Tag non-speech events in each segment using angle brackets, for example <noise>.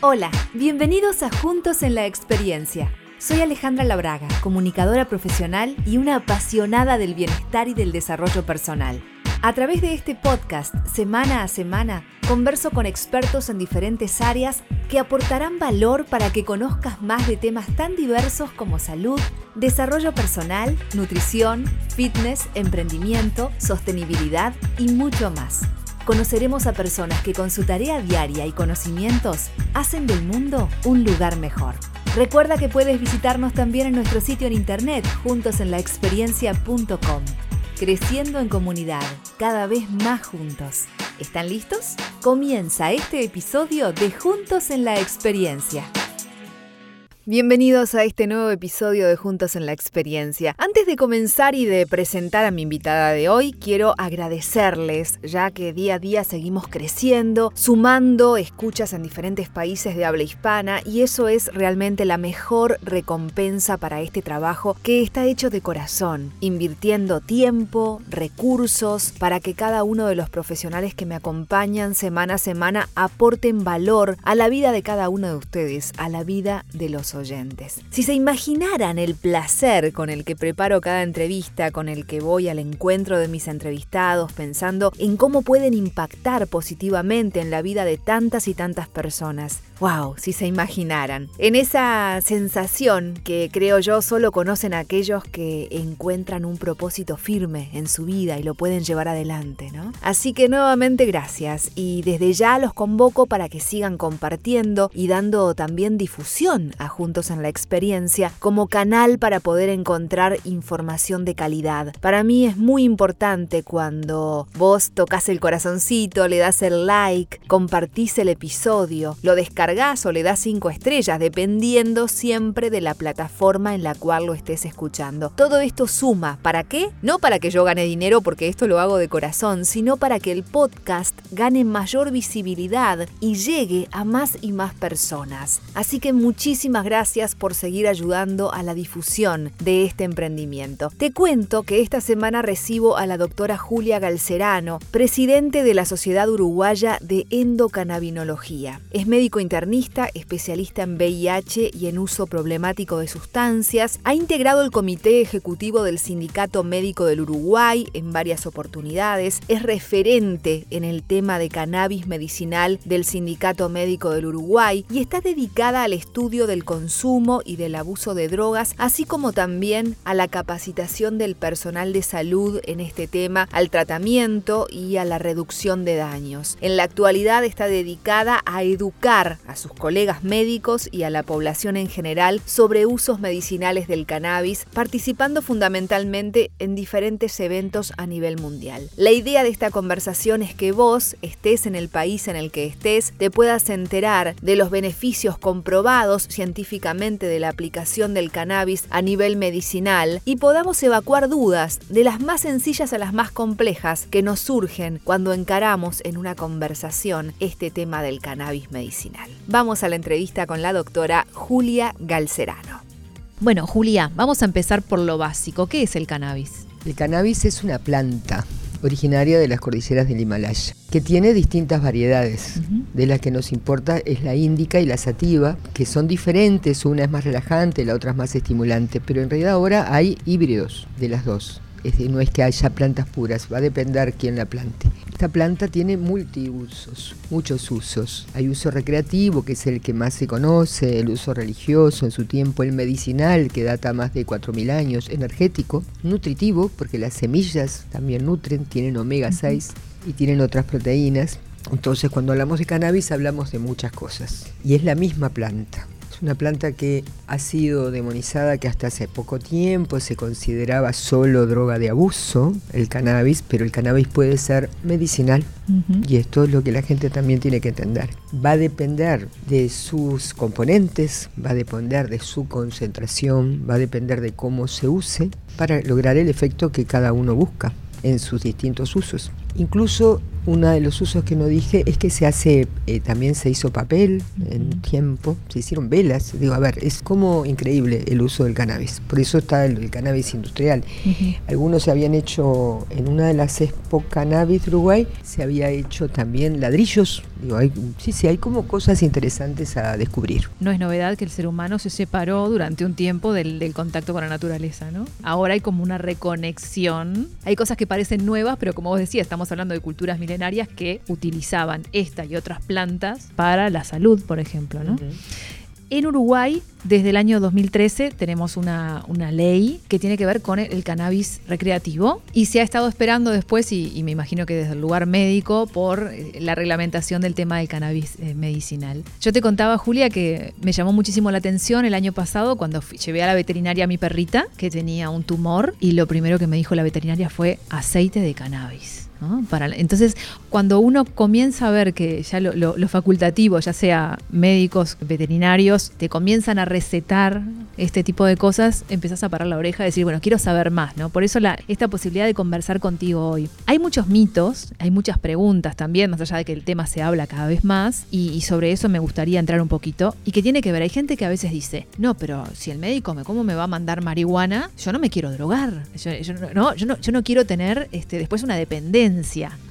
Hola, bienvenidos a Juntos en la Experiencia. Soy Alejandra Labraga, comunicadora profesional y una apasionada del bienestar y del desarrollo personal. A través de este podcast, semana a semana, converso con expertos en diferentes áreas que aportarán valor para que conozcas más de temas tan diversos como salud, desarrollo personal, nutrición, fitness, emprendimiento, sostenibilidad y mucho más conoceremos a personas que con su tarea diaria y conocimientos hacen del mundo un lugar mejor. Recuerda que puedes visitarnos también en nuestro sitio en internet juntosenlaexperiencia.com. Creciendo en comunidad, cada vez más juntos. ¿Están listos? Comienza este episodio de Juntos en la Experiencia. Bienvenidos a este nuevo episodio de Juntos en la Experiencia. Antes de comenzar y de presentar a mi invitada de hoy, quiero agradecerles, ya que día a día seguimos creciendo, sumando escuchas en diferentes países de habla hispana, y eso es realmente la mejor recompensa para este trabajo que está hecho de corazón, invirtiendo tiempo, recursos, para que cada uno de los profesionales que me acompañan semana a semana aporten valor a la vida de cada uno de ustedes, a la vida de los Si se imaginaran el placer con el que preparo cada entrevista, con el que voy al encuentro de mis entrevistados, pensando en cómo pueden impactar positivamente en la vida de tantas y tantas personas. ¡Wow! Si se imaginaran. En esa sensación que creo yo solo conocen aquellos que encuentran un propósito firme en su vida y lo pueden llevar adelante, ¿no? Así que nuevamente gracias y desde ya los convoco para que sigan compartiendo y dando también difusión a Juntos en la Experiencia como canal para poder encontrar información de calidad. Para mí es muy importante cuando vos tocas el corazoncito, le das el like, compartís el episodio, lo descargas o le das 5 estrellas, dependiendo siempre de la plataforma en la cual lo estés escuchando. Todo esto suma. ¿Para qué? No para que yo gane dinero porque esto lo hago de corazón, sino para que el podcast gane mayor visibilidad y llegue a más y más personas. Así que muchísimas gracias por seguir ayudando a la difusión de este emprendimiento. Te cuento que esta semana recibo a la doctora Julia Galcerano, presidente de la Sociedad Uruguaya de Endocannabinología. Es médico internacional especialista en VIH y en uso problemático de sustancias, ha integrado el Comité Ejecutivo del Sindicato Médico del Uruguay en varias oportunidades, es referente en el tema de cannabis medicinal del Sindicato Médico del Uruguay y está dedicada al estudio del consumo y del abuso de drogas, así como también a la capacitación del personal de salud en este tema, al tratamiento y a la reducción de daños. En la actualidad está dedicada a educar a sus colegas médicos y a la población en general sobre usos medicinales del cannabis, participando fundamentalmente en diferentes eventos a nivel mundial. La idea de esta conversación es que vos, estés en el país en el que estés, te puedas enterar de los beneficios comprobados científicamente de la aplicación del cannabis a nivel medicinal y podamos evacuar dudas de las más sencillas a las más complejas que nos surgen cuando encaramos en una conversación este tema del cannabis medicinal. Vamos a la entrevista con la doctora Julia Galcerano. Bueno, Julia, vamos a empezar por lo básico. ¿Qué es el cannabis? El cannabis es una planta originaria de las cordilleras del Himalaya, que tiene distintas variedades. De las que nos importa es la índica y la sativa, que son diferentes, una es más relajante, la otra es más estimulante, pero en realidad ahora hay híbridos de las dos no es que haya plantas puras, va a depender quién la plante. Esta planta tiene multiusos, muchos usos. Hay uso recreativo, que es el que más se conoce, el uso religioso, en su tiempo el medicinal, que data más de 4.000 años, energético, nutritivo, porque las semillas también nutren, tienen omega 6 y tienen otras proteínas. Entonces cuando hablamos de cannabis hablamos de muchas cosas. Y es la misma planta. Es una planta que ha sido demonizada, que hasta hace poco tiempo se consideraba solo droga de abuso, el cannabis, pero el cannabis puede ser medicinal. Y esto es lo que la gente también tiene que entender. Va a depender de sus componentes, va a depender de su concentración, va a depender de cómo se use para lograr el efecto que cada uno busca en sus distintos usos. Incluso uno de los usos que no dije es que se hace, eh, también se hizo papel en tiempo, se hicieron velas. Digo, a ver, es como increíble el uso del cannabis. Por eso está el, cannabis industrial. Algunos se habían hecho, en una de las Expo Cannabis de Uruguay, se había hecho también ladrillos. Digo, hay, sí, sí, hay como cosas interesantes a descubrir. No es novedad que el ser humano se separó durante un tiempo del, del contacto con la naturaleza, ¿no? Ahora hay como una reconexión. Hay cosas que parecen nuevas, pero como vos decías, estamos hablando de culturas milenarias que utilizaban esta y otras plantas para la salud, por ejemplo. ¿no? En Uruguay, desde el año 2013, tenemos una, ley que tiene que ver con el, cannabis recreativo y se ha estado esperando después, y, me imagino que desde el lugar médico, por eh, la reglamentación del tema del cannabis eh, medicinal. Yo te contaba, Julia, que me llamó muchísimo la atención el año pasado cuando llevé a la veterinaria a mi perrita que tenía un tumor y lo primero que me dijo la veterinaria fue aceite de cannabis. Entonces, cuando uno comienza a ver que ya lo, facultativo, ya sea médicos, veterinarios, te comienzan a recetar este tipo de cosas, empezás a parar la oreja y decir, bueno, quiero saber más, ¿no? Por eso esta posibilidad de conversar contigo hoy. Hay muchos mitos, hay muchas preguntas también, más allá de que el tema se habla cada vez más, y, sobre eso me gustaría entrar un poquito, y que tiene que ver, hay gente que a veces dice, no, pero si el médico me, ¿cómo me va a mandar marihuana? Yo no me quiero drogar, no, yo, no, yo no quiero tener este, después una dependencia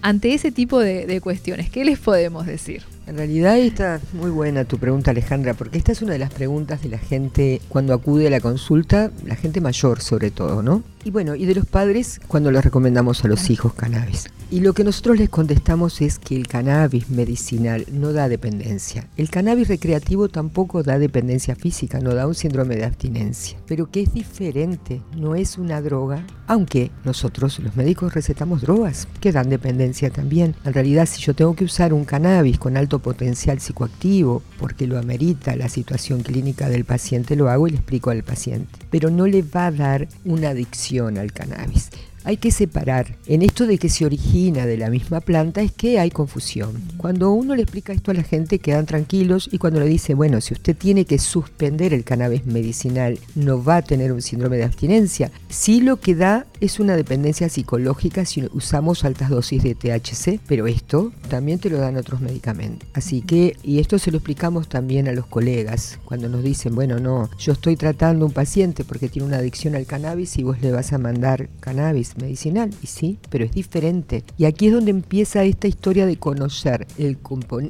ante ese tipo de, cuestiones? ¿Qué les podemos decir? En realidad está muy buena tu pregunta Alejandra, porque esta es una de las preguntas de la gente cuando acude a la consulta, la gente mayor sobre todo, ¿no? Y bueno, y de los padres cuando les recomendamos a los hijos cannabis. Y lo que nosotros les contestamos es que el cannabis medicinal no da dependencia. El cannabis recreativo tampoco da dependencia física, no da un síndrome de abstinencia. Pero que es diferente, no es una droga, aunque nosotros los médicos recetamos drogas que dan dependencia también. En realidad, si yo tengo que usar un cannabis con alto potencial psicoactivo, porque lo amerita la situación clínica del paciente, lo hago y le explico al paciente. Pero no le va a dar una adicción al cannabis hay que separar. En esto de que se origina de la misma planta es que hay confusión. Cuando uno le explica esto a la gente quedan tranquilos y cuando le dice, bueno, si usted tiene que suspender el cannabis medicinal, no va a tener un síndrome de abstinencia. Sí lo que da es una dependencia psicológica si usamos altas dosis de THC, pero esto también te lo dan otros medicamentos. Así que, y esto se lo explicamos también a los colegas, cuando nos dicen, bueno, no, yo estoy tratando a un paciente porque tiene una adicción al cannabis y vos le vas a mandar cannabis medicinal, y sí, pero es diferente. Y aquí es donde empieza esta historia de conocer el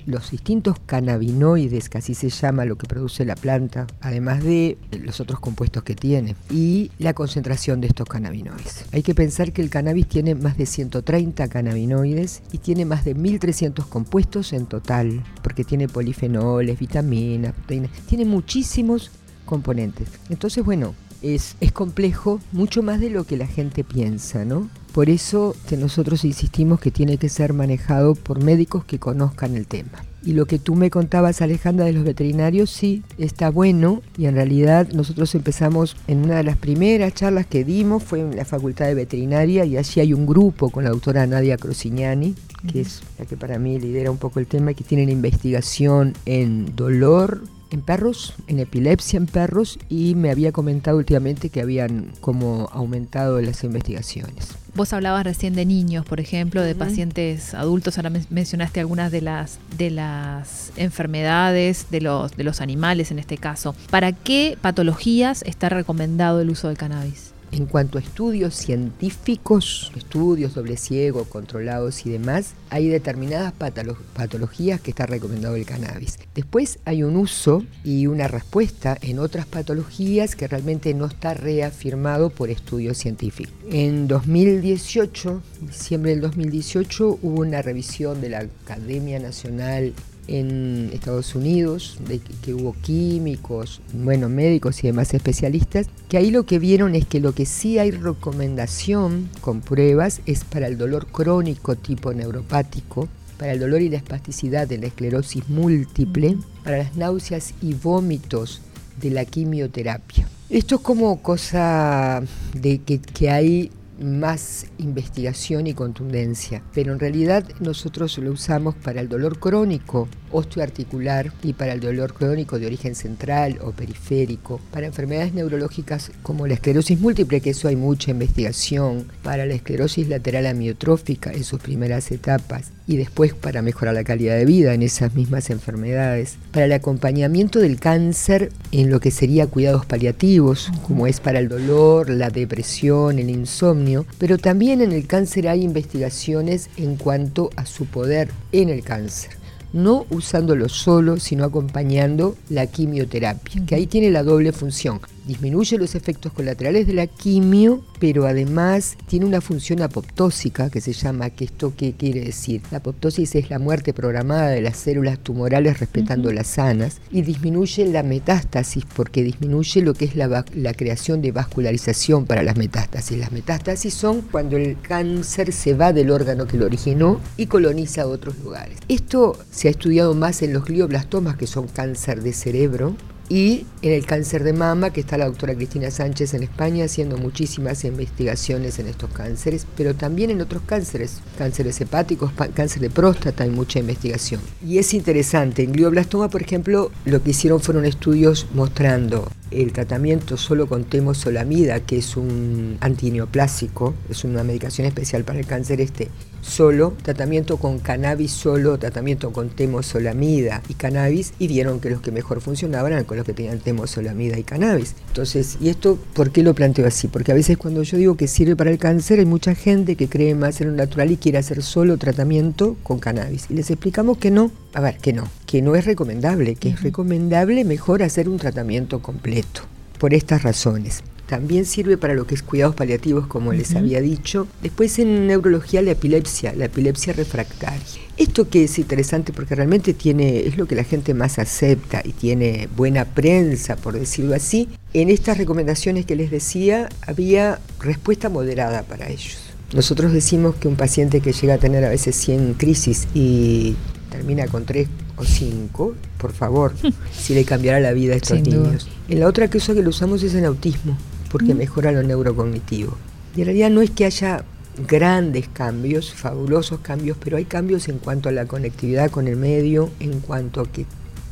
los distintos cannabinoides, que así se llama lo que produce la planta, además de los otros compuestos que tiene, y la concentración de estos cannabinoides. Hay que pensar que el cannabis tiene más de 130 cannabinoides y tiene más de 1300 compuestos en total, porque tiene polifenoles, vitaminas, proteínas, tiene muchísimos componentes. Entonces, bueno, es, es complejo, mucho más de lo que la gente piensa, ¿no? Por eso que nosotros insistimos que tiene que ser manejado por médicos que conozcan el tema. Y lo que tú me contabas, Alejandra, de los veterinarios, sí, está bueno. Y en realidad nosotros empezamos en una de las primeras charlas que dimos, fue en la Facultad de Veterinaria, y allí hay un grupo con la doctora Nadia Crocignani, que es la que para mí lidera un poco el tema, que tienen investigación en dolor, en perros, en epilepsia en perros y me había comentado últimamente que habían como aumentado las investigaciones. Vos hablabas recién de niños, por ejemplo, de pacientes adultos, ahora mencionaste algunas de las de las enfermedades de los de los animales en este caso. ¿Para qué patologías está recomendado el uso del cannabis? En cuanto a estudios científicos, estudios doble ciego, controlados y demás, hay determinadas patologías que está recomendado el cannabis. Después hay un uso y una respuesta en otras patologías que realmente no está reafirmado por estudios científicos. En 2018, diciembre del 2018, hubo una revisión de la Academia Nacional en Estados Unidos, de que, hubo químicos, bueno, médicos y demás especialistas, que ahí lo que vieron es que lo que sí hay recomendación con pruebas es para el dolor crónico tipo neuropático, para el dolor y la espasticidad de la esclerosis múltiple, para las náuseas y vómitos de la quimioterapia. Esto es como cosa de que, que hay más investigación y contundencia, pero en realidad nosotros lo usamos para el dolor crónico osteoarticular y para el dolor crónico de origen central o periférico, para enfermedades neurológicas como la esclerosis múltiple, que eso hay mucha investigación, para la esclerosis lateral amiotrófica en sus primeras etapas y después para mejorar la calidad de vida en esas mismas enfermedades, para el acompañamiento del cáncer en lo que sería cuidados paliativos, como es para el dolor, la depresión, el insomnio, pero también en el cáncer hay investigaciones en cuanto a su poder en el cáncer no usándolo solo, sino acompañando la quimioterapia, que ahí tiene la doble función disminuye los efectos colaterales de la quimio, pero además tiene una función apoptósica que se llama, que esto qué quiere decir. La apoptosis es la muerte programada de las células tumorales respetando las sanas y disminuye la metástasis porque disminuye lo que es la, la creación de vascularización para las metástasis. Las metástasis son cuando el cáncer se va del órgano que lo originó y coloniza otros lugares. Esto se ha estudiado más en los glioblastomas, que son cáncer de cerebro, y en el cáncer de mama, que está la doctora Cristina Sánchez en España haciendo muchísimas investigaciones en estos cánceres, pero también en otros cánceres, cánceres hepáticos, cáncer de próstata, hay mucha investigación. Y es interesante, en glioblastoma, por ejemplo, lo que hicieron fueron estudios mostrando el tratamiento solo con temosolamida, que es un antineoplásico, es una medicación especial para el cáncer este, solo, tratamiento con cannabis solo, tratamiento con temosolamida y cannabis, y vieron que los que mejor funcionaban eran con los que tenían temosolamida y cannabis. Entonces, ¿y esto por qué lo planteo así? Porque a veces cuando yo digo que sirve para el cáncer, hay mucha gente que cree más en lo natural y quiere hacer solo tratamiento con cannabis. Y les explicamos que no, a ver, que no, que no es recomendable, que es recomendable mejor hacer un tratamiento completo, por estas razones. También sirve para lo que es cuidados paliativos, como les había dicho. Después en neurología la epilepsia, la epilepsia refractaria. Esto que es interesante porque realmente tiene, es lo que la gente más acepta y tiene buena prensa, por decirlo así. En estas recomendaciones que les decía, había respuesta moderada para ellos. Nosotros decimos que un paciente que llega a tener a veces 100 crisis y termina con 3 o 5, por favor, <laughs> si le cambiará la vida a estos niños. En la otra cosa que lo usamos es en autismo porque mejora lo neurocognitivo. Y en realidad no es que haya grandes cambios, fabulosos cambios, pero hay cambios en cuanto a la conectividad con el medio, en cuanto a que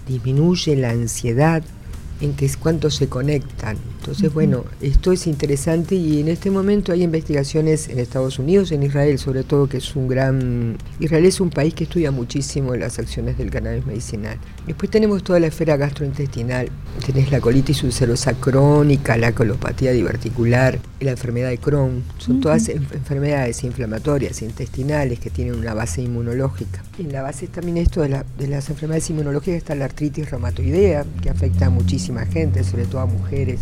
disminuye la ansiedad, en que es cuánto se conectan. Entonces, bueno, esto es interesante y en este momento hay investigaciones en Estados Unidos, en Israel sobre todo, que es un gran... Israel es un país que estudia muchísimo las acciones del cannabis medicinal. Después tenemos toda la esfera gastrointestinal, tenés la colitis ulcerosa crónica, la colopatía diverticular, la enfermedad de Crohn, son todas enfermedades inflamatorias intestinales que tienen una base inmunológica. En la base también esto de, de las enfermedades inmunológicas está la artritis reumatoidea, que afecta muchísimo gente, sobre todo a mujeres.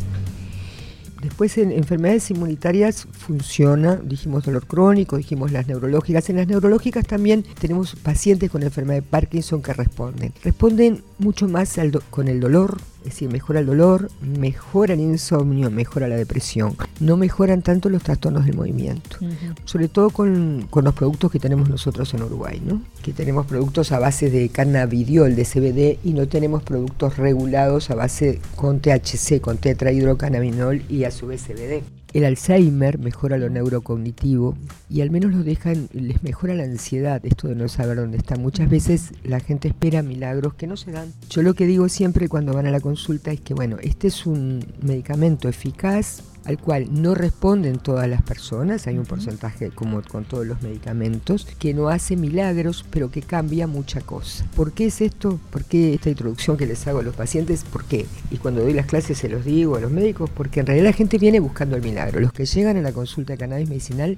Después en enfermedades inmunitarias funciona, dijimos dolor crónico, dijimos las neurológicas. En las neurológicas también tenemos pacientes con enfermedad de Parkinson que responden. Responden mucho más con el dolor, es decir, mejora el dolor, mejora el insomnio, mejora la depresión. No mejoran tanto los trastornos del movimiento. Sobre todo con, los productos que tenemos nosotros en Uruguay, ¿no? Que tenemos productos a base de cannabidiol, de CBD, y no tenemos productos regulados a base con THC, con tetrahidrocannabinol y a su vez CBD. El Alzheimer mejora lo neurocognitivo y al menos los dejan, les mejora la ansiedad, esto de no saber dónde está. Muchas veces la gente espera milagros que no se dan. Yo lo que digo siempre cuando van a la consulta es que, bueno, este es un medicamento eficaz, al cual no responden todas las personas, hay un porcentaje como con todos los medicamentos, que no hace milagros, pero que cambia mucha cosa. ¿Por qué es esto? ¿Por qué esta introducción que les hago a los pacientes? ¿Por qué? Y cuando doy las clases se los digo a los médicos, porque en realidad la gente viene buscando el milagro. Los que llegan a la consulta de cannabis medicinal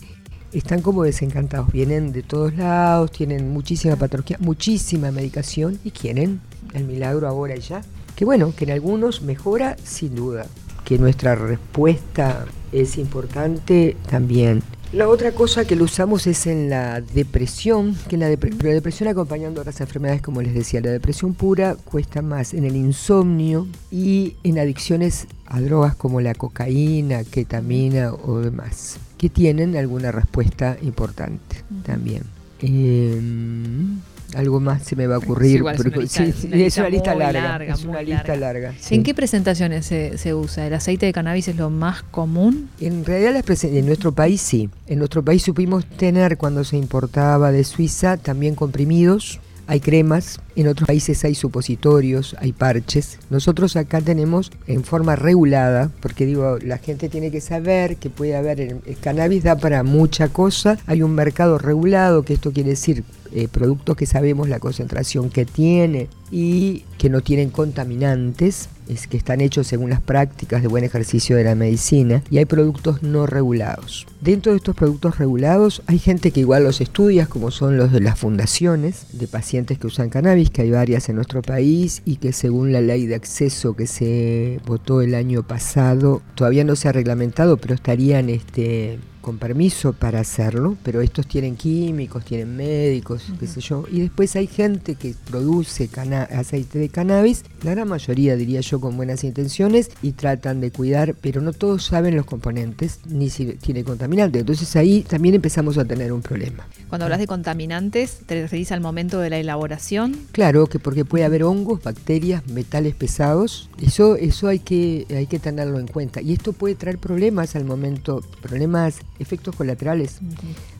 están como desencantados, vienen de todos lados, tienen muchísima patología, muchísima medicación y quieren el milagro ahora y ya. Que bueno, que en algunos mejora sin duda, que nuestra respuesta es importante también. La otra cosa que lo usamos es en la depresión, que la, depresión acompañando otras enfermedades, como les decía, la depresión pura cuesta más en el insomnio y en adicciones a drogas como la cocaína, ketamina o demás, que tienen alguna respuesta importante también. Em, algo más se me va a ocurrir. igual es una lista- sí, es sí, una es lista una lista muy larga. larga, es una lista larga. larga. sí. ¿En qué presentaciones se, se usa? ¿El aceite de cannabis es lo más común? En realidad las en nuestro país sí. En nuestro país supimos tener cuando se importaba de Suiza también comprimidos. Hay cremas, en otros países hay supositorios, hay parches. Nosotros acá tenemos en forma regulada, porque digo, la gente tiene que saber que puede haber, el, el cannabis da para mucha cosa, hay un mercado regulado, que esto quiere decir eh, productos que sabemos la concentración que tiene y que no tienen contaminantes, es que están hechos según las prácticas de buen ejercicio de la medicina, y hay productos no regulados. Dentro de estos productos regulados hay gente que igual los estudia, como son los de las fundaciones de pacientes que usan cannabis, que hay varias en nuestro país y que según la ley de acceso que se votó el año pasado, todavía no se ha reglamentado, pero estarían este, con permiso para hacerlo, pero estos tienen químicos, tienen médicos, qué sé yo, y después hay gente que produce aceite de cannabis, la gran mayoría diría yo con buenas intenciones y tratan de cuidar, pero no todos saben los componentes ni si tiene contaminante, entonces ahí también empezamos a tener un problema. Cuando hablas de contaminantes, ¿te referís al momento de la elaboración? Claro que porque puede haber hongos, bacterias, metales pesados, eso, eso hay que, hay que tenerlo en cuenta. Y esto puede traer problemas al momento, problemas, efectos colaterales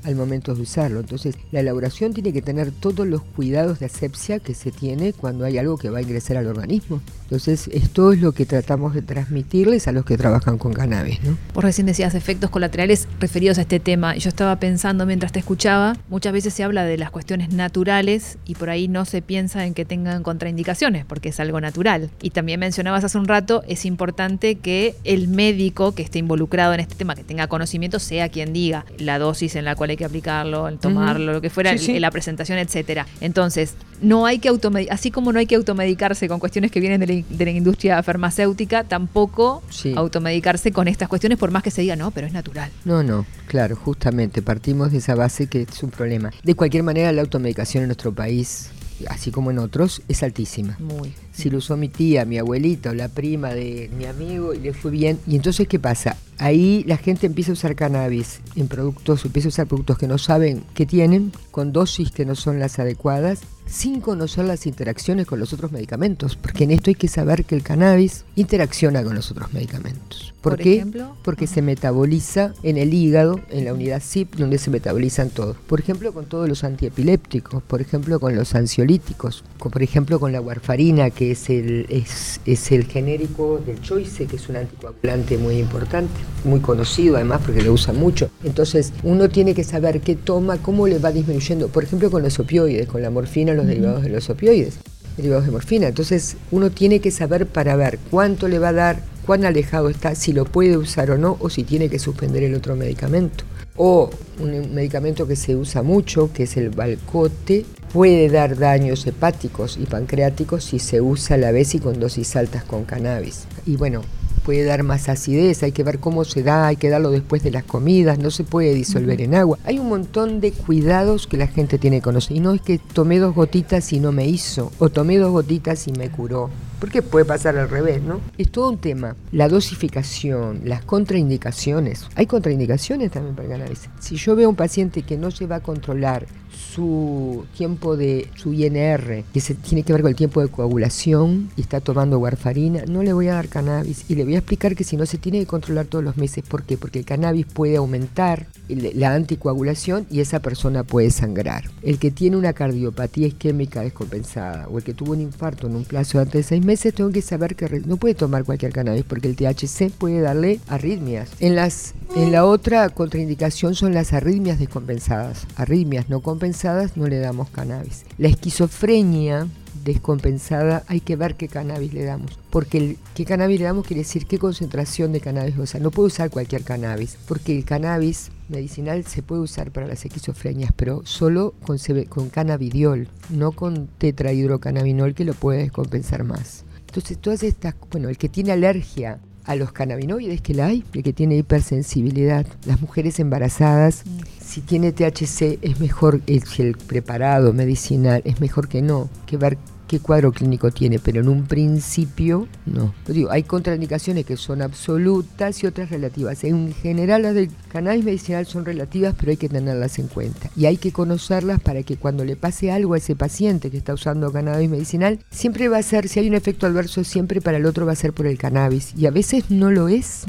al momento de usarlo. Entonces, la elaboración tiene que tener todos los cuidados de asepsia que se tiene cuando hay algo que va a ingresar al organismo. Entonces, esto es lo que tratamos de transmitirles a los que trabajan con cannabis, ¿no? Vos recién decías efectos colaterales referidos a este tema. Yo estaba pensando mientras te escuchaba, muchas veces se habla de las cuestiones naturales y por ahí no se piensa en que tengan contraindicaciones porque es algo natural. Y también mencionabas hace un rato, es importante que el médico que esté involucrado en este tema, que tenga conocimiento, sea quien diga la dosis en la cual que aplicarlo, el tomarlo, lo que fuera, Sí, sí. la presentación, etcétera. Entonces, no hay que así como no hay que automedicarse con cuestiones que vienen de la, de la industria farmacéutica, tampoco Sí. automedicarse con estas cuestiones, por más que se diga, no, pero es natural. No, no, claro, justamente partimos de esa base que es un problema. De cualquier manera, la automedicación en nuestro país, así como en otros, es altísima. Muy. Si lo usó mi tía, mi abuelita o la prima de mi amigo y le fue bien. Y entonces, ¿qué pasa? Ahí la gente empieza a usar cannabis en productos, empieza a usar productos que no saben que tienen, con dosis que no son las adecuadas, sin conocer las interacciones con los otros medicamentos. Porque en esto hay que saber que el cannabis interacciona con los otros medicamentos. ¿Por, Por qué? ejemplo, Porque se metaboliza en el hígado, en la unidad ZIP, donde se metabolizan todos. Por ejemplo, con todos los antiepilépticos, por ejemplo, con los ansiolíticos, con- por ejemplo, con la warfarina, que es el, es, es el genérico del Choice, que es un anticoagulante muy importante, muy conocido además porque lo usa mucho. Entonces, uno tiene que saber qué toma, cómo le va disminuyendo. Por ejemplo, con los opioides, con la morfina, los derivados de los opioides derivados de morfina. Entonces uno tiene que saber para ver cuánto le va a dar, cuán alejado está, si lo puede usar o no, o si tiene que suspender el otro medicamento. O un medicamento que se usa mucho, que es el Valcote, puede dar daños hepáticos y pancreáticos si se usa a la vez y con dosis altas con cannabis. Y bueno, puede dar más acidez, hay que ver cómo se da, hay que darlo después de las comidas, no se puede disolver en agua. Hay un montón de cuidados que la gente tiene que conocer. Y no es que tomé dos gotitas y no me hizo, o tomé dos gotitas y me curó. Porque puede pasar al revés, ¿no? Es todo un tema. La dosificación, las contraindicaciones. Hay contraindicaciones también para el cannabis. Si yo veo a un paciente que no se va a controlar su tiempo de su INR, que se tiene que ver con el tiempo de coagulación y está tomando warfarina, no le voy a dar cannabis y le voy a explicar que si no se tiene que controlar todos los meses, ¿por qué? Porque el cannabis puede aumentar la anticoagulación y esa persona puede sangrar. El que tiene una cardiopatía isquémica descompensada o el que tuvo un infarto en un plazo de antes de seis meses, tengo que saber que no puede tomar cualquier cannabis porque el THC puede darle arritmias. En, las, en la otra contraindicación son las arritmias descompensadas. Arritmias no compensadas no le damos cannabis. La esquizofrenia descompensada, hay que ver qué cannabis le damos. Porque el, qué cannabis le damos quiere decir qué concentración de cannabis. O no puede usar cualquier cannabis. Porque el cannabis medicinal se puede usar para las esquizofrenias, pero solo con, con cannabidiol, no con tetrahidrocannabinol que lo puede descompensar más. Entonces, todas estas, bueno, el que tiene alergia a los cannabinoides que la hay, el que tiene hipersensibilidad, las mujeres embarazadas, si tiene THC es mejor, el, el preparado medicinal es mejor que no, que ver qué cuadro clínico tiene, pero en un principio no. digo, hay contraindicaciones que son absolutas y otras relativas. En general las del cannabis medicinal son relativas, pero hay que tenerlas en cuenta. Y hay que conocerlas para que cuando le pase algo a ese paciente que está usando cannabis medicinal, siempre va a ser, si hay un efecto adverso, siempre para el otro va a ser por el cannabis. Y a veces no lo es.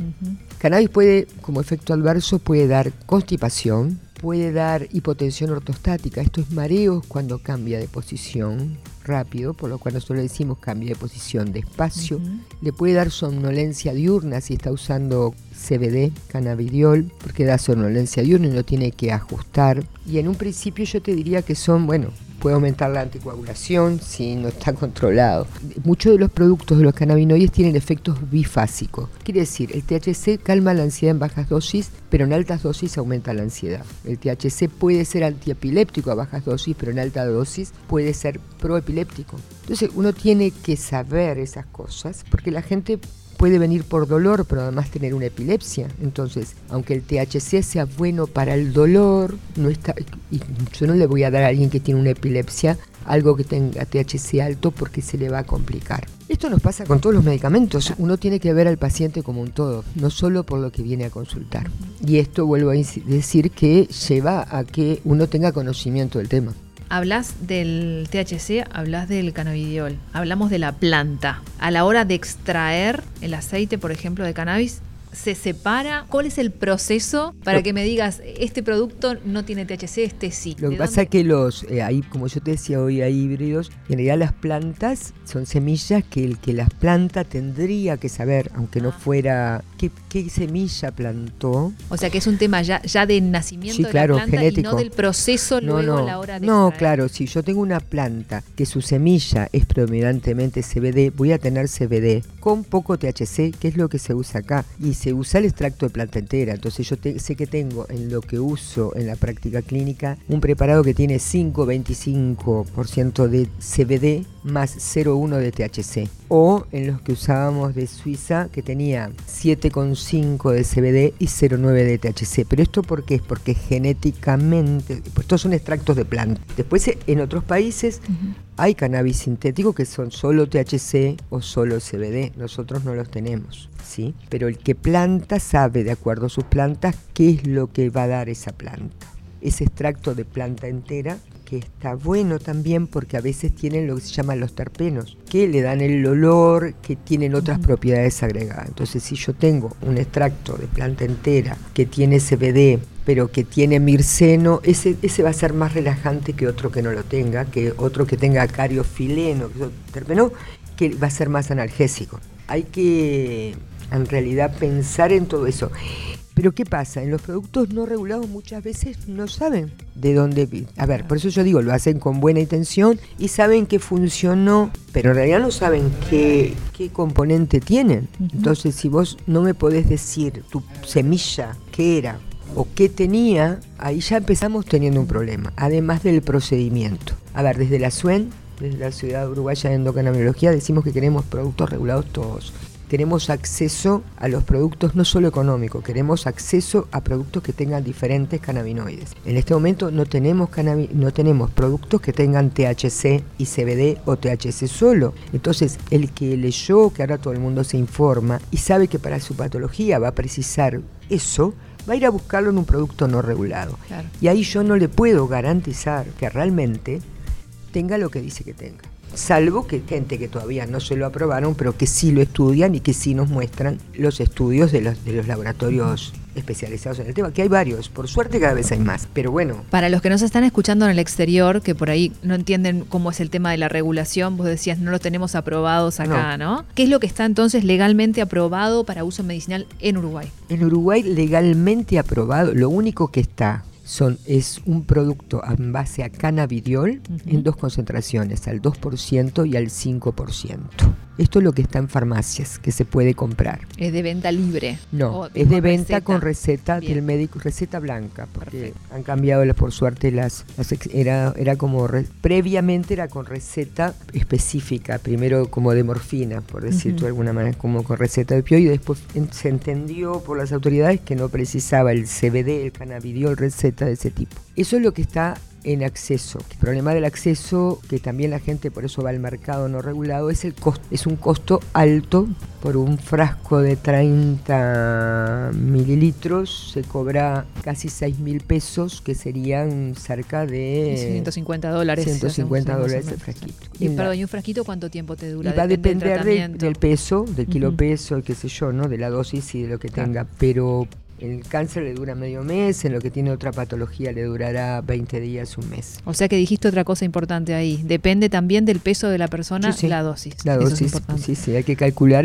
Cannabis puede, como efecto adverso, puede dar constipación, puede dar hipotensión ortostática, esto es mareos cuando cambia de posición rápido, por lo cual nosotros le decimos cambia de posición despacio, le puede dar somnolencia diurna si está usando CBD, cannabidiol, porque da somnolencia diurna y no tiene que ajustar. Y en un principio yo te diría que son, bueno, puede aumentar la anticoagulación si no está controlado. Muchos de los productos de los cannabinoides tienen efectos bifásicos. Quiere decir, el THC calma la ansiedad en bajas dosis, pero en altas dosis aumenta la ansiedad. El THC puede ser antiepiléptico a bajas dosis, pero en alta dosis puede ser proepiléptico. Entonces uno tiene que saber esas cosas porque la gente puede venir por dolor, pero además tener una epilepsia. Entonces, aunque el THC sea bueno para el dolor, no está, y yo no le voy a dar a alguien que tiene una epilepsia algo que tenga THC alto porque se le va a complicar. Esto nos pasa con todos los medicamentos. Uno tiene que ver al paciente como un todo, no solo por lo que viene a consultar. Y esto vuelvo a decir que lleva a que uno tenga conocimiento del tema. Hablas del THC, hablas del cannabidiol, hablamos de la planta. A la hora de extraer el aceite, por ejemplo, de cannabis, se separa? ¿Cuál es el proceso para que me digas, este producto no tiene THC, este sí? Lo que pasa es que los, eh, ahí, como yo te decía hoy, hay híbridos, y en realidad las plantas son semillas que el que las planta tendría que saber, aunque no ah. fuera qué, semilla plantó. O sea que es un tema ya, ya de nacimiento de la planta y no del proceso luego a la hora de No, claro, si yo tengo una planta que su semilla es predominantemente CBD, voy a tener CBD con poco THC, que es lo que se usa acá. Y se usa el extracto de planta entera. Entonces yo sé que tengo en lo que uso en la práctica clínica un preparado que tiene 5,25% de CBD más 0,1 de THC. O en los que usábamos de Suiza que tenía 7,5 de CBD y 0,9 de THC. Pero esto por qué es? Porque genéticamente, pues estos son extractos de planta. Después en otros países hay cannabis sintético que son solo THC o solo CBD. Nosotros no los tenemos. ¿sí? Pero el que planta sabe, de acuerdo a sus plantas, qué es lo que va a dar esa planta. Ese extracto de planta entera que está bueno también porque a veces tienen lo que se llaman los terpenos, que le dan el olor, que tienen otras propiedades agregadas. Entonces, si yo tengo un extracto de planta entera que tiene CBD, pero que tiene mirceno, ese, ese va a ser más relajante que otro que no lo tenga, que otro que tenga cariofileno, que terpeno, que va a ser más analgésico. Hay que en realidad pensar en todo eso. Pero ¿qué pasa? En los productos no regulados muchas veces no saben de dónde... A ver, por eso yo digo, lo hacen con buena intención y saben que funcionó, pero en realidad no saben qué, qué componente tienen. Entonces, si vos no me podés decir tu semilla, qué era o qué tenía, ahí ya empezamos teniendo un problema, además del procedimiento. A ver, desde la SUEN, desde la Ciudad Uruguaya de Endocanamiología, decimos que queremos productos regulados todos queremos acceso a los productos no solo económicos, queremos acceso a productos que tengan diferentes cannabinoides. En este momento no tenemos, no tenemos productos que tengan THC y CBD o THC solo. Entonces, el que leyó, que ahora todo el mundo se informa y sabe que para su patología va a precisar eso, va a ir a buscarlo en un producto no regulado. Y ahí yo no le puedo garantizar que realmente tenga lo que dice que tenga salvo que gente que todavía no se lo aprobaron, pero que sí lo estudian y que sí nos muestran los estudios de los, de los laboratorios especializados en el tema, que hay varios, por suerte cada vez hay más, pero bueno. Para los que nos están escuchando en el exterior, que por ahí no entienden cómo es el tema de la regulación, vos decías no lo tenemos aprobados acá, ¿no? ¿Qué es lo que está entonces legalmente aprobado para uso medicinal en Uruguay? En Uruguay legalmente aprobado, lo único que está son, es un producto en base a cannabidiol en dos concentraciones, al 2% y al 5%. Esto es lo que está en farmacias, que se puede comprar. ¿Es de venta libre? No, es de venta con receta del médico, receta blanca, porque han cambiado por suerte las, era, era como previamente era con receta específica, primero como de morfina, por decirlo de alguna manera, como con receta de opioide, después se entendió por las autoridades que no precisaba el CBD, el cannabidiol, receta de ese tipo. Eso es lo que está en acceso. El problema del acceso, que también la gente por eso va al mercado no regulado, es el costo. Es un costo alto por un frasco de 30 mililitros se cobra casi 6 mil pesos, que serían cerca de... 150 dólares. 150 dólares el frasquito. Y, perdón, ¿y un frasquito cuánto tiempo te dura? Y va a depender del, peso, del kilo peso, qué sé yo, ¿no? De la dosis y de lo que tenga. Pero el cáncer le dura medio mes, en lo que tiene otra patología le durará 20 días, un mes. O sea que dijiste otra cosa importante ahí. Depende también del peso de la persona la dosis. La dosis, sí, sí, hay que calcular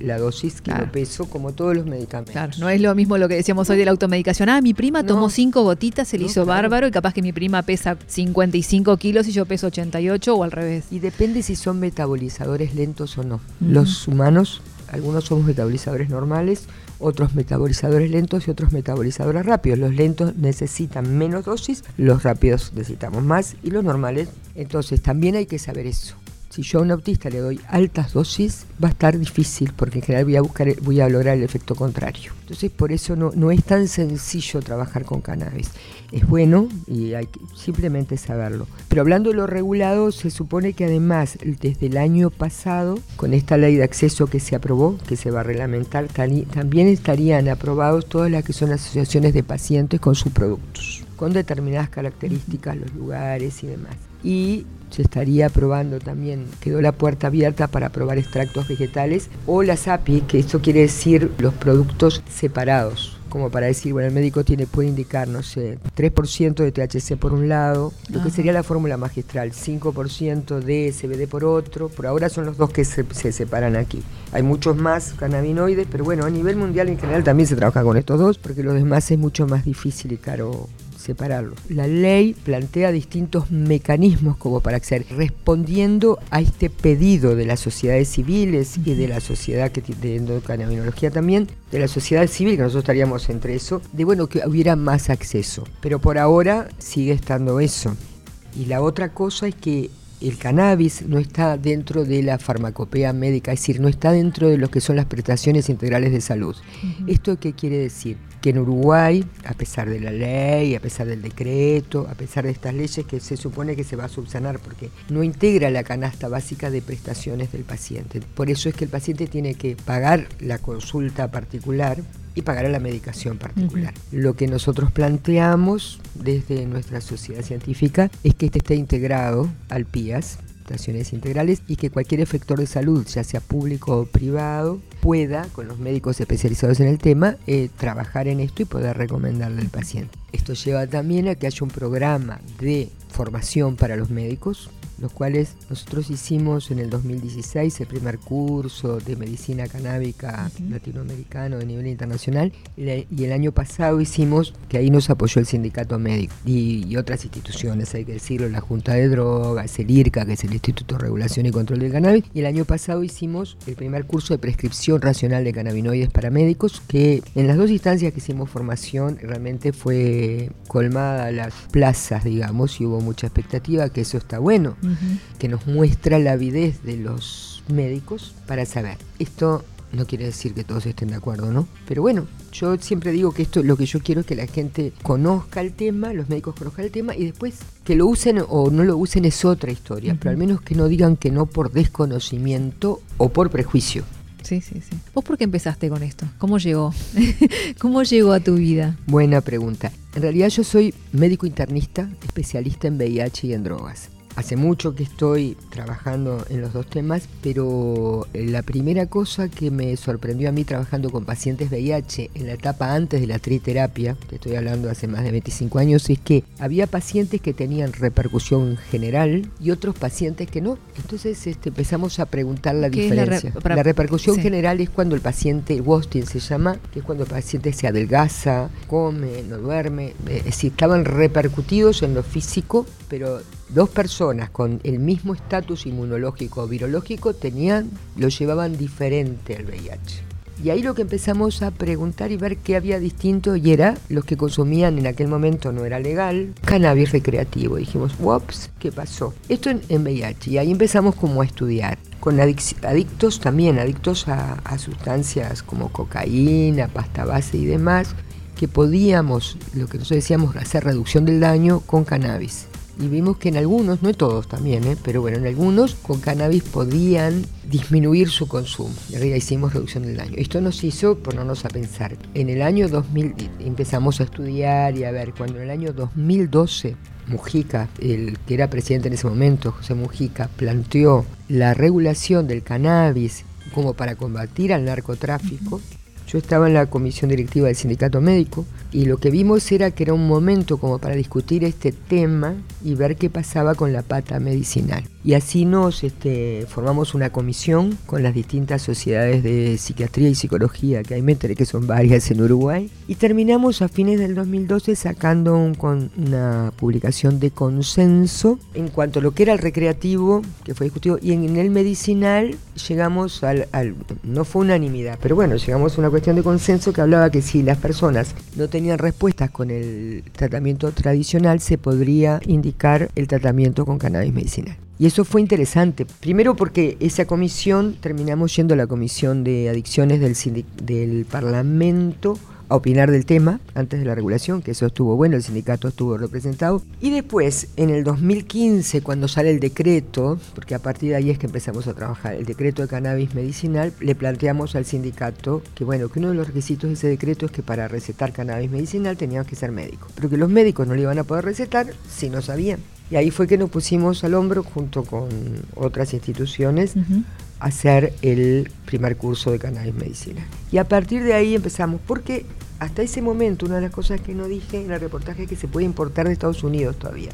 la dosis kilo peso como todos los medicamentos. Claro, no es lo mismo lo que decíamos hoy de la automedicación. Ah, mi prima tomó cinco gotitas, se le hizo bárbaro y capaz que mi prima pesa 55 kilos y yo peso 88 o al revés. Y depende si son metabolizadores lentos o no. Los humanos, algunos somos metabolizadores normales, otros metabolizadores lentos y otros metabolizadores rápidos. Los lentos necesitan menos dosis, los rápidos necesitamos más y los normales. Entonces también hay que saber eso. Si yo a un autista le doy altas dosis, va a estar difícil porque en general voy a, buscar, voy a lograr el efecto contrario. Entonces por eso no, no es tan sencillo trabajar con cannabis. Es bueno y hay que simplemente saberlo. Pero hablando de lo regulado, se supone que además desde el año pasado, con esta ley de acceso que se aprobó, que se va a reglamentar, también estarían aprobados todas las que son asociaciones de pacientes con sus productos, con determinadas características, los lugares y demás. Y se estaría aprobando también, quedó la puerta abierta para probar extractos vegetales o las API, que esto quiere decir los productos separados como para decir, bueno, el médico tiene puede indicar, no sé, 3% de THC por un lado, lo que sería la fórmula magistral, 5% de CBD por otro, por ahora son los dos que se, se, separan aquí. Hay muchos más cannabinoides, pero bueno, a nivel mundial en general también se trabaja con estos dos, porque los demás es mucho más difícil y caro separarlos. La ley plantea distintos mecanismos como para acceder, respondiendo a este pedido de las sociedades civiles y de la sociedad que de endocannabinoología también, de la sociedad civil, que nosotros estaríamos entre eso, de bueno que hubiera más acceso. Pero por ahora sigue estando eso. Y la otra cosa es que el cannabis no está dentro de la farmacopea médica, es decir, no está dentro de lo que son las prestaciones integrales de salud. ¿Esto qué quiere decir? Que en Uruguay, a pesar de la ley, a pesar del decreto, a pesar de estas leyes que se supone que se va a subsanar porque no integra la canasta básica de prestaciones del paciente. Por eso es que el paciente tiene que pagar la consulta particular y pagará la medicación particular. Lo que nosotros planteamos desde nuestra sociedad científica es que este esté integrado al PIAS, estaciones integrales, y que cualquier efector de salud, ya sea público o privado, pueda, con los médicos especializados en el tema, eh, trabajar en esto y poder recomendarle al paciente. Esto lleva también a que haya un programa de formación para los médicos, los cuales nosotros hicimos en el 2016 el primer curso de medicina canábica latinoamericano de nivel internacional y el año pasado hicimos, que ahí nos apoyó el sindicato médico y, otras instituciones, hay que decirlo, la Junta de Drogas, el IRCA, que es el Instituto de Regulación y Control del Cannabis, y el año pasado hicimos el primer curso de prescripción racional de cannabinoides para médicos, que en las dos instancias que hicimos formación realmente fue colmada las plazas, digamos, y hubo mucha expectativa, que eso está bueno que nos muestra la avidez de los médicos para saber. Esto no quiere decir que todos estén de acuerdo, ¿no? Pero bueno, yo siempre digo que esto lo que yo quiero es que la gente conozca el tema, los médicos conozcan el tema y después que lo usen o no lo usen es otra historia, pero al menos que no digan que no por desconocimiento o por prejuicio. Sí, sí, sí. ¿Vos por qué empezaste con esto? ¿Cómo llegó? <laughs> ¿Cómo llegó a tu vida? Buena pregunta. En realidad yo soy médico internista, especialista en VIH y en drogas. Hace mucho que estoy trabajando en los dos temas, pero eh, la primera cosa que me sorprendió a mí trabajando con pacientes VIH en la etapa antes de la triterapia, te estoy hablando hace más de 25 años, es que había pacientes que tenían repercusión general y otros pacientes que no. Entonces este, empezamos a preguntar la diferencia. La, repercusión general es cuando el paciente, Wostin se llama, que es cuando el paciente se adelgaza, come, no duerme, eh, es decir, estaban repercutidos en lo físico, pero dos personas con el mismo estatus inmunológico o virológico tenían, lo llevaban diferente al VIH. Y ahí lo que empezamos a preguntar y ver qué había distinto y era los que consumían en aquel momento no era legal, cannabis recreativo. dijimos, ups, ¿qué pasó? Esto en, VIH. Y ahí empezamos como a estudiar. Con adictos también, adictos a, a sustancias como cocaína, pasta base y demás que podíamos, lo que nosotros decíamos, hacer reducción del daño con cannabis y vimos que en algunos, no en todos también, ¿eh? pero bueno, en algunos con cannabis podían disminuir su consumo. Arriba hicimos reducción del daño. Esto nos hizo ponernos a pensar. En el año 2000 empezamos a estudiar y a ver, cuando en el año 2012 Mujica, el que era presidente en ese momento, José Mujica, planteó la regulación del cannabis como para combatir al narcotráfico, yo estaba en la comisión directiva del sindicato médico y lo que vimos era que era un momento como para discutir este tema y ver qué pasaba con la pata medicinal. Y así nos este, formamos una comisión con las distintas sociedades de psiquiatría y psicología que hay, que son varias en Uruguay. Y terminamos a fines del 2012 sacando una publicación de consenso en cuanto a lo que era el recreativo, que fue discutido, y en, el medicinal llegamos al, al, no fue unanimidad, pero bueno, llegamos a una cuestión de consenso que hablaba que si las personas no tenían respuestas con el tratamiento tradicional, se podría indicar el tratamiento con cannabis medicinal. Y eso fue interesante. Primero porque esa comisión, terminamos yendo a la comisión de adicciones del, del Parlamento a opinar del tema antes de la regulación, que eso estuvo bueno, el sindicato estuvo representado. Y después, en el 2015, cuando sale el decreto, porque a partir de ahí es que empezamos a trabajar, el decreto de cannabis medicinal, le planteamos al sindicato que, bueno, que uno de los requisitos de ese decreto es que para recetar cannabis medicinal teníamos que ser médicos, pero que los médicos no le iban a poder recetar si no sabían. Y ahí fue que nos pusimos al hombro junto con otras instituciones a hacer el primer curso de cannabis medicina. Y a partir de ahí empezamos, porque hasta ese momento una de las cosas que no dije en el reportaje es que se puede importar de Estados Unidos todavía,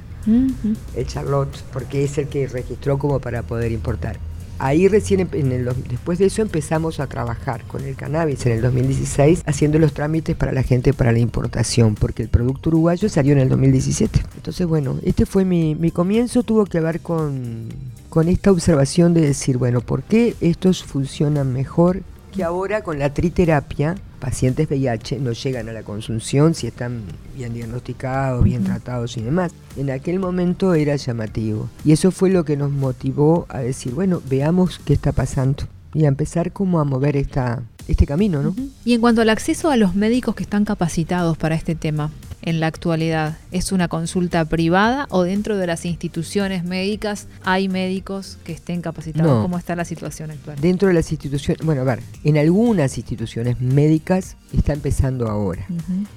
el Charlotte, porque es el que registró como para poder importar. Ahí recién, en el, después de eso, empezamos a trabajar con el cannabis en el 2016, haciendo los trámites para la gente para la importación, porque el producto uruguayo salió en el 2017. Entonces, bueno, este fue mi, mi comienzo, tuvo que ver con, con esta observación de decir, bueno, ¿por qué estos funcionan mejor que ahora con la triterapia? Pacientes VIH no llegan a la consunción si están bien diagnosticados, bien tratados y demás. En aquel momento era llamativo. Y eso fue lo que nos motivó a decir, bueno, veamos qué está pasando. Y a empezar como a mover esta, este camino, ¿no? Y en cuanto al acceso a los médicos que están capacitados para este tema, en la actualidad? ¿Es una consulta privada o dentro de las instituciones médicas hay médicos que estén capacitados? ¿Cómo está la situación actual? Dentro de las instituciones, bueno, a ver, en algunas instituciones médicas está empezando ahora.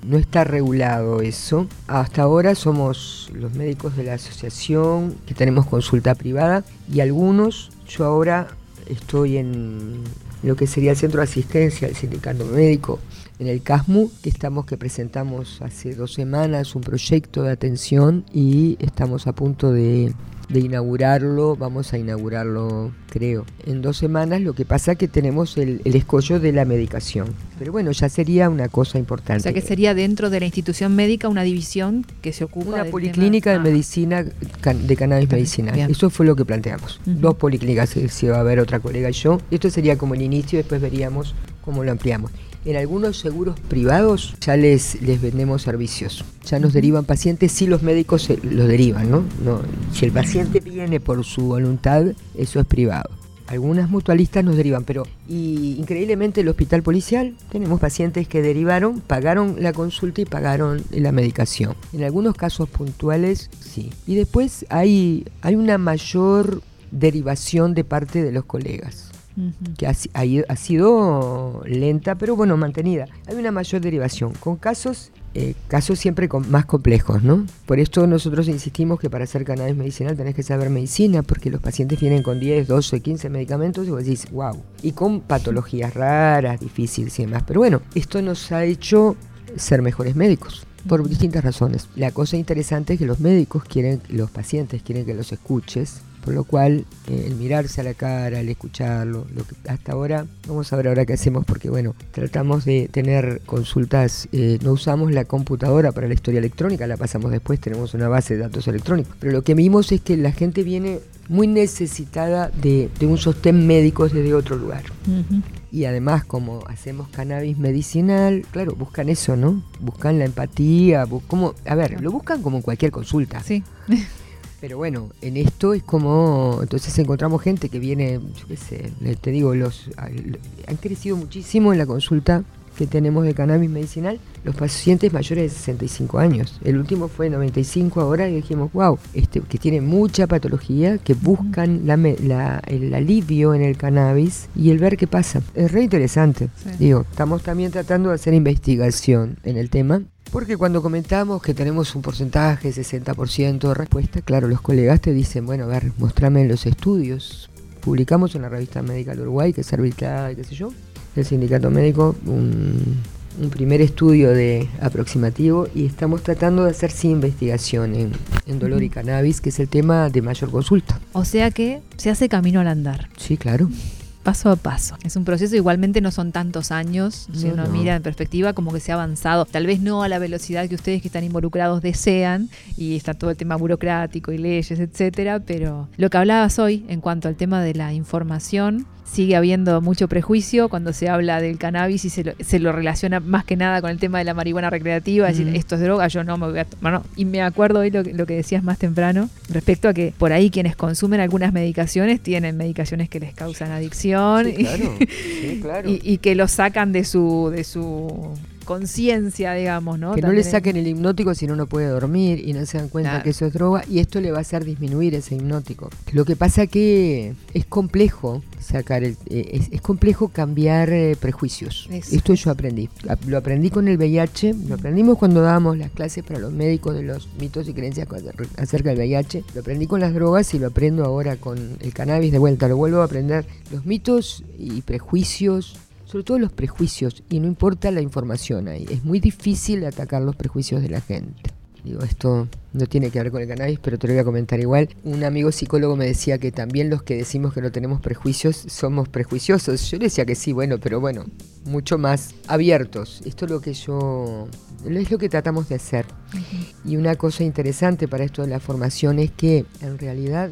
No está regulado eso. Hasta ahora somos los médicos de la asociación que tenemos consulta privada y algunos, yo ahora estoy en lo que sería el centro de asistencia del sindicato médico en el CASMU, que estamos que presentamos hace dos semanas un proyecto de atención y estamos a punto de, inaugurarlo, vamos a inaugurarlo creo en dos semanas, lo que pasa que tenemos el, escollo de la medicación, pero bueno, ya sería una cosa importante. O sea que sería dentro de la institución médica una división que se ocupa Una policlínica de ah. medicina, de cannabis medicinal, eso fue lo que planteamos, dos policlínicas, si va a haber otra colega y yo, esto sería como el inicio, después veríamos cómo lo ampliamos. En algunos seguros privados ya les, les vendemos servicios. Ya nos derivan pacientes si los médicos los derivan, ¿no? ¿no? Si el paciente viene por su voluntad, eso es privado. Algunas mutualistas nos derivan, pero y increíblemente el hospital policial tenemos pacientes que derivaron, pagaron la consulta y pagaron la medicación. En algunos casos puntuales, sí. Y después hay, hay una mayor derivación de parte de los colegas que ha, ha, sido lenta, pero bueno, mantenida. Hay una mayor derivación, con casos, eh, casos siempre más complejos, ¿no? Por esto nosotros insistimos que para hacer cannabis medicinal tenés que saber medicina, porque los pacientes vienen con 10, 12, 15 medicamentos y vos decís, wow, y con patologías raras, difíciles y demás. Pero bueno, esto nos ha hecho ser mejores médicos por distintas razones. La cosa interesante es que los médicos quieren, los pacientes quieren que los escuches por lo cual, eh, el mirarse a la cara, el escucharlo, lo que hasta ahora, vamos a ver ahora qué hacemos, porque bueno, tratamos de tener consultas, eh, no usamos la computadora para la historia electrónica, la pasamos después, tenemos una base de datos electrónicos. Pero lo que vimos es que la gente viene muy necesitada de, un sostén médico desde otro lugar. Y además, como hacemos cannabis medicinal, claro, buscan eso, ¿no? Buscan la empatía, como, a ver, lo buscan como en cualquier consulta. Sí. <laughs> Pero bueno, en esto es como, entonces encontramos gente que viene, yo qué sé, te digo, los han crecido muchísimo en la consulta que tenemos de cannabis medicinal, los pacientes mayores de 65 años. El último fue 95 ahora y dijimos, wow, este, que tiene mucha patología, que buscan el alivio en el cannabis y el ver qué pasa. Es re interesante. Digo, estamos también tratando de hacer investigación en el tema. Porque cuando comentamos que tenemos un porcentaje, 60% de respuesta, claro, los colegas te dicen, bueno, a ver, mostrame los estudios. Publicamos en la revista Médica del Uruguay, que es arbitrada, qué sé yo, el sindicato médico, un, primer estudio de aproximativo y estamos tratando de hacer sí investigación en, en dolor y cannabis, que es el tema de mayor consulta. O sea que se hace camino al andar. Sí, claro paso a paso. Es un proceso, igualmente no son tantos años, si uno mira en perspectiva, como que se ha avanzado. Tal vez no a la velocidad que ustedes que están involucrados desean, y está todo el tema burocrático y leyes, etcétera, pero lo que hablabas hoy en cuanto al tema de la información, sigue habiendo mucho prejuicio cuando se habla del cannabis y se lo, se lo relaciona más que nada con el tema de la marihuana recreativa, es decir, esto es droga, yo no me voy a tomar. y me acuerdo hoy lo, lo, que decías más temprano respecto a que por ahí quienes consumen algunas medicaciones tienen medicaciones que les causan adicción <laughs> y, que lo sacan de su, de su conciencia, digamos, ¿no? Que no le saquen el hipnótico si no, no puede dormir y no se dan cuenta que eso es droga y esto le va a hacer disminuir ese hipnótico. Lo que pasa que es complejo sacar el, eh, es, complejo cambiar eh, prejuicios. Esto yo aprendí. Lo aprendí con el VIH, lo aprendimos cuando dábamos las clases para los médicos de los mitos y creencias acerca del VIH. Lo aprendí con las drogas y lo aprendo ahora con el cannabis de vuelta. Lo vuelvo a aprender. Los mitos y prejuicios sobre todo los prejuicios, y no importa la información ahí, es muy difícil atacar los prejuicios de la gente. Digo, esto no tiene que ver con el cannabis, pero te lo voy a comentar igual. Un amigo psicólogo me decía que también los que decimos que no tenemos prejuicios somos prejuiciosos. Yo le decía que sí, bueno, pero bueno, mucho más abiertos. Esto es lo que yo, es lo que tratamos de hacer. Y una cosa interesante para esto de la formación es que en realidad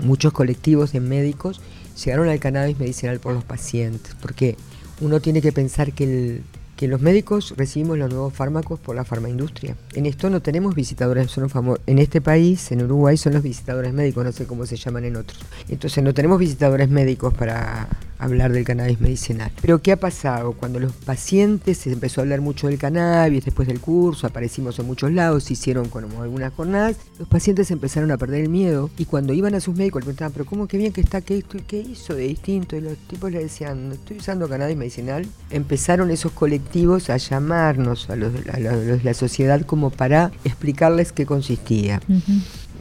muchos colectivos de médicos llegaron al cannabis medicinal por los pacientes, porque uno tiene que pensar que el que los médicos recibimos los nuevos fármacos por la farmaindustria. En esto no tenemos visitadores, son en este país, en Uruguay, son los visitadores médicos, no sé cómo se llaman en otros. Entonces no tenemos visitadores médicos para hablar del cannabis medicinal. Pero ¿qué ha pasado? Cuando los pacientes se empezó a hablar mucho del cannabis, después del curso, aparecimos en muchos lados, se hicieron como algunas jornadas, los pacientes empezaron a perder el miedo y cuando iban a sus médicos le preguntaban, pero ¿cómo que bien que está? ¿Qué, qué hizo de distinto? Y los tipos le decían, estoy usando cannabis medicinal. Empezaron esos colectivos a llamarnos a los, de la sociedad como para explicarles qué consistía.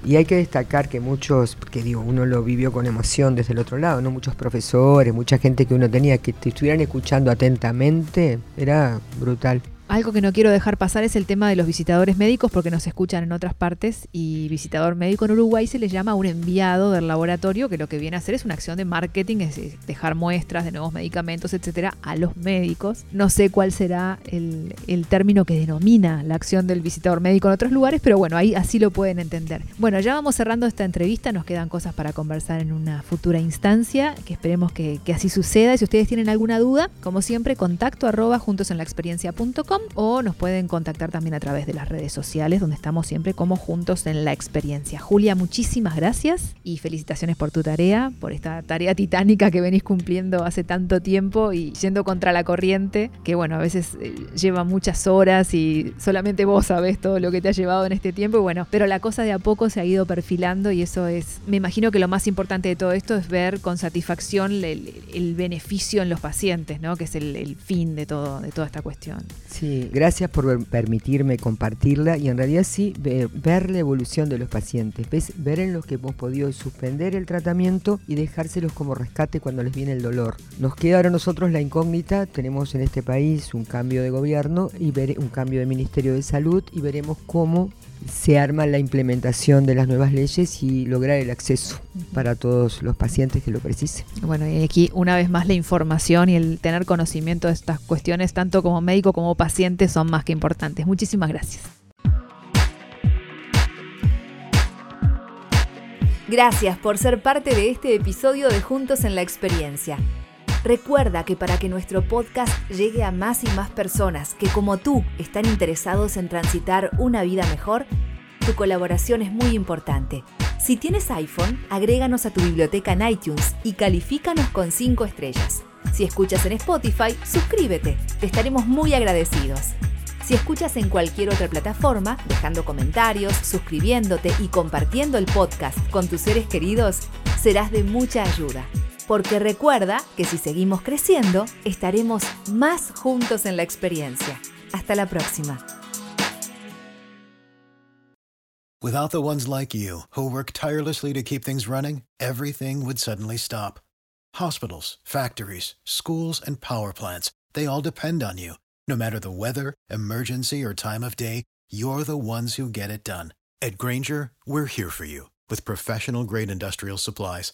Y hay que destacar que muchos, porque digo, uno lo vivió con emoción desde el otro lado, ¿no? Muchos profesores, mucha gente que uno tenía que te estuvieran escuchando atentamente, era brutal. Algo que no quiero dejar pasar es el tema de los visitadores médicos porque nos escuchan en otras partes y visitador médico en Uruguay se le llama un enviado del laboratorio que lo que viene a hacer es una acción de marketing, es dejar muestras de nuevos medicamentos, etcétera, a los médicos. No sé cuál será el, término que denomina la acción del visitador médico en otros lugares, pero bueno, ahí así lo pueden entender. Bueno, ya vamos cerrando esta entrevista, nos quedan cosas para conversar en una futura instancia, que esperemos que, así suceda. Y si ustedes tienen alguna duda, como siempre, contacto arroba juntos en la experiencia.com o nos pueden contactar también a través de las redes sociales donde estamos siempre como juntos en la experiencia. Julia, muchísimas gracias y felicitaciones por tu tarea, por esta tarea titánica que venís cumpliendo hace tanto tiempo y yendo contra la corriente, que bueno, a veces eh, lleva muchas horas y solamente vos sabés todo lo que te ha llevado en este tiempo y bueno, pero la cosa de a poco se ha ido perfilando y eso es, me imagino que lo más importante de todo esto es ver con satisfacción el, beneficio en los pacientes, ¿no? Que es el, el fin de todo, de toda esta cuestión. Sí, gracias por permitirme compartirla y en realidad sí ver, la evolución de los pacientes, ver en los que hemos podido suspender el tratamiento y dejárselos como rescate cuando les viene el dolor. Nos queda ahora nosotros la incógnita, tenemos en este país un cambio de gobierno y ver, un cambio de Ministerio de Salud y veremos cómo se arma la implementación de las nuevas leyes y lograr el acceso para todos los pacientes que lo precisen. Bueno, y aquí una vez más la información y el tener conocimiento de estas cuestiones, tanto como médico como paciente, son más que importantes. Muchísimas gracias. Gracias por ser parte de este episodio de Juntos en la Experiencia. Recuerda que para que nuestro podcast llegue a más y más personas que como tú están interesados en transitar una vida mejor, tu colaboración es muy importante. Si tienes iPhone, agréganos a tu biblioteca en iTunes y califícanos con 5 estrellas. Si escuchas en Spotify, suscríbete, te estaremos muy agradecidos. Si escuchas en cualquier otra plataforma, dejando comentarios, suscribiéndote y compartiendo el podcast con tus seres queridos, serás de mucha ayuda. Porque recuerda que si seguimos creciendo, estaremos más juntos en la experiencia. Hasta la próxima. Without the ones like you, who work tirelessly to keep things running, everything would suddenly stop. Hospitals, factories, schools, and power plants, they all depend on you. No matter the weather, emergency, or time of day, you're the ones who get it done. At Granger, we're here for you with professional grade industrial supplies.